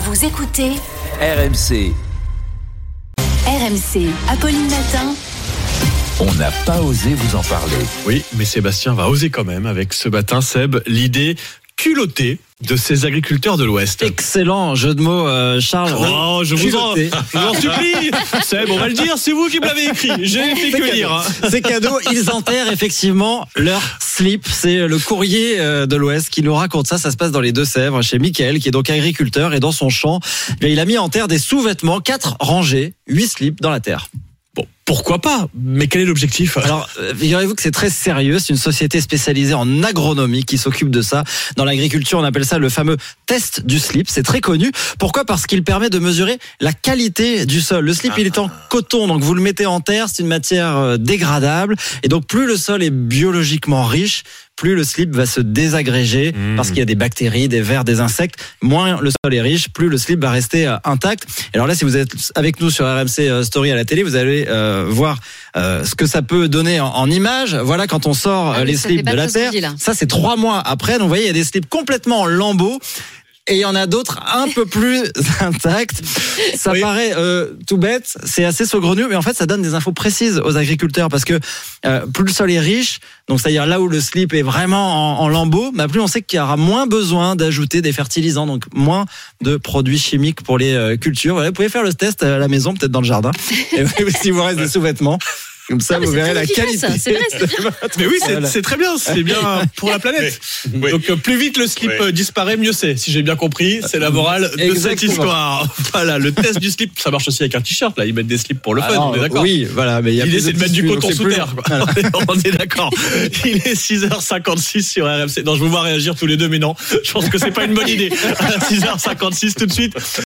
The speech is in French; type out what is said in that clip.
Vous écoutez RMC, RMC, Apolline Matin. on n'a pas osé vous en parler. Oui, mais Sébastien va oser quand même avec ce matin, Seb, l'idée culottée de ces agriculteurs de l'Ouest. Excellent jeu de mots, euh, Charles. Oh, je vous en, Culotté. je vous en supplie Seb, on va le dire, c'est vous qui me l'avez écrit. J'ai fait que lire. hein. C'est cadeau. Ils enterrent effectivement leur slip. C'est le courrier euh, de l'Ouest qui nous raconte ça. Ça se passe dans les Deux-Sèvres chez Mickaël, qui est donc agriculteur. Et dans son champ, il a mis en terre des sous-vêtements, quatre rangées, huit slips dans la terre. Bon, pourquoi pas Mais quel est l'objectif Alors, euh, figurez-vous que c'est très sérieux. C'est une société spécialisée en agronomie qui s'occupe de ça. Dans l'agriculture, on appelle ça le fameux test du slip. C'est très connu. Pourquoi? Parce qu'il permet de mesurer la qualité du sol. Le slip, il est en coton, donc vous le mettez en terre. C'est une matière euh, dégradable. Et donc, plus le sol est biologiquement riche, plus le slip va se désagréger Mmh. parce qu'il y a des bactéries, des vers, des insectes. Moins le sol est riche, plus le slip va rester euh, intact. Et alors là, si vous êtes avec nous sur RMC Story à la télé, vous allez euh, voir euh, ce que ça peut donner en, en image. Voilà quand on sort Ah euh, les slips de la terre. là. Ça, c'est trois mois après. Donc, vous voyez, il y a des slips complètement en lambeaux. Et il y en a d'autres un peu plus intacts. Ça Oui. paraît euh, tout bête, c'est assez saugrenu, mais en fait, ça donne des infos précises aux agriculteurs parce que euh, plus le sol est riche, donc c'est-à-dire là où le slip est vraiment en, en lambeaux, bah, plus on sait qu'il y aura moins besoin d'ajouter des fertilisants, donc moins de produits chimiques pour les euh, cultures. Voilà, vous pouvez faire le test à la maison, peut-être dans le jardin, et si vous reste des sous-vêtements. Comme ça, Ah, vous verrez la qualité. c'est vrai, c'est bien. Mais oui, c'est Voilà. c'est très bien, c'est bien pour la planète. Oui. Donc euh, plus vite le slip Oui. euh, disparaît, mieux c'est. Si j'ai bien compris, c'est la morale de cette histoire. Voilà, le test du slip, ça marche aussi avec un t-shirt. Là, ils mettent des slips pour le fun. Alors, on est d'accord. Oui, voilà, mais il y a L'idée, c'est de mettre du coton sous terre. quoi. On est d'accord. Il est 6h56 sur RMC. Non, je vous vois réagir tous les deux, mais non. Je pense que c'est pas une bonne idée. À 6h56 tout de suite.